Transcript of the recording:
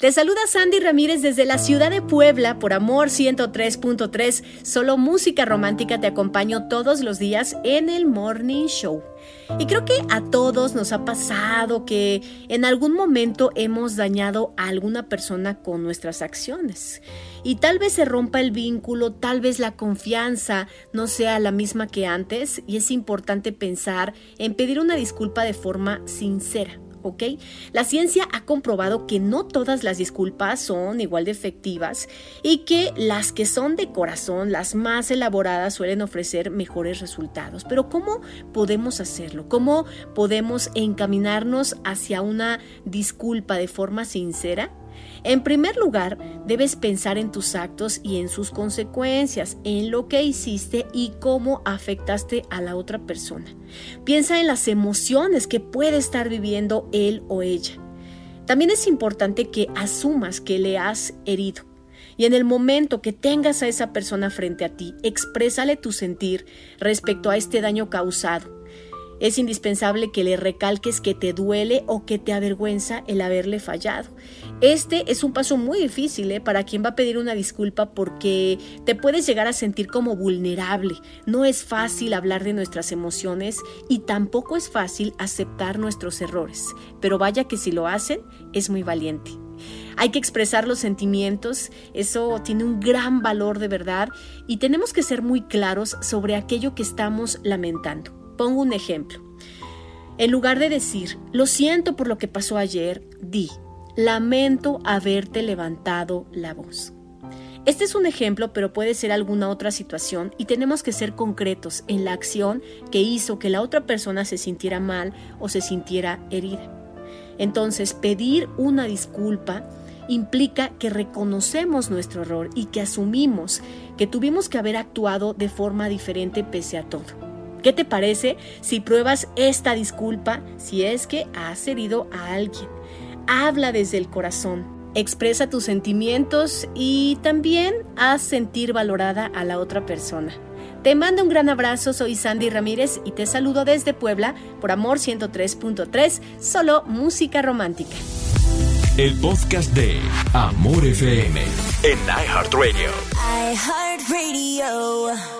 Te saluda Sandy Ramírez desde la ciudad de Puebla por Amor 103.3. Solo música romántica te acompaño todos los días en el Morning Show. Y creo que a todos nos ha pasado que en algún momento hemos dañado a alguna persona con nuestras acciones. Y tal vez se rompa el vínculo, tal vez la confianza no sea la misma que antes y es importante pensar en pedir una disculpa de forma sincera. ¿Ok? La ciencia ha comprobado que no todas las disculpas son igual de efectivas y que las que son de corazón, las más elaboradas, suelen ofrecer mejores resultados. Pero ¿cómo podemos hacerlo? ¿Cómo podemos encaminarnos hacia una disculpa de forma sincera? En primer lugar, debes pensar en tus actos y en sus consecuencias, en lo que hiciste y cómo afectaste a la otra persona. Piensa en las emociones que puede estar viviendo él o ella. También es importante que asumas que le has herido. Y en el momento que tengas a esa persona frente a ti, exprésale tu sentir respecto a este daño causado es indispensable que le recalques que te duele o que te avergüenza el haberle fallado. Este es un paso muy difícil ¿eh? para quien va a pedir una disculpa porque te puedes llegar a sentir como vulnerable. No es fácil hablar de nuestras emociones y tampoco es fácil aceptar nuestros errores. Pero vaya que si lo hacen, es muy valiente. Hay que expresar los sentimientos, eso tiene un gran valor de verdad y tenemos que ser muy claros sobre aquello que estamos lamentando. Pongo un ejemplo. En lugar de decir, lo siento por lo que pasó ayer, di, lamento haberte levantado la voz. Este es un ejemplo, pero puede ser alguna otra situación y tenemos que ser concretos en la acción que hizo que la otra persona se sintiera mal o se sintiera herida. Entonces, pedir una disculpa implica que reconocemos nuestro error y que asumimos que tuvimos que haber actuado de forma diferente pese a todo. ¿Qué te parece si pruebas esta disculpa si es que has herido a alguien? Habla desde el corazón, expresa tus sentimientos y también haz sentir valorada a la otra persona. Te mando un gran abrazo, soy Sandy Ramírez y te saludo desde Puebla por Amor 103.3, solo música romántica. El podcast de Amor FM en iHeartRadio. iHeartRadio.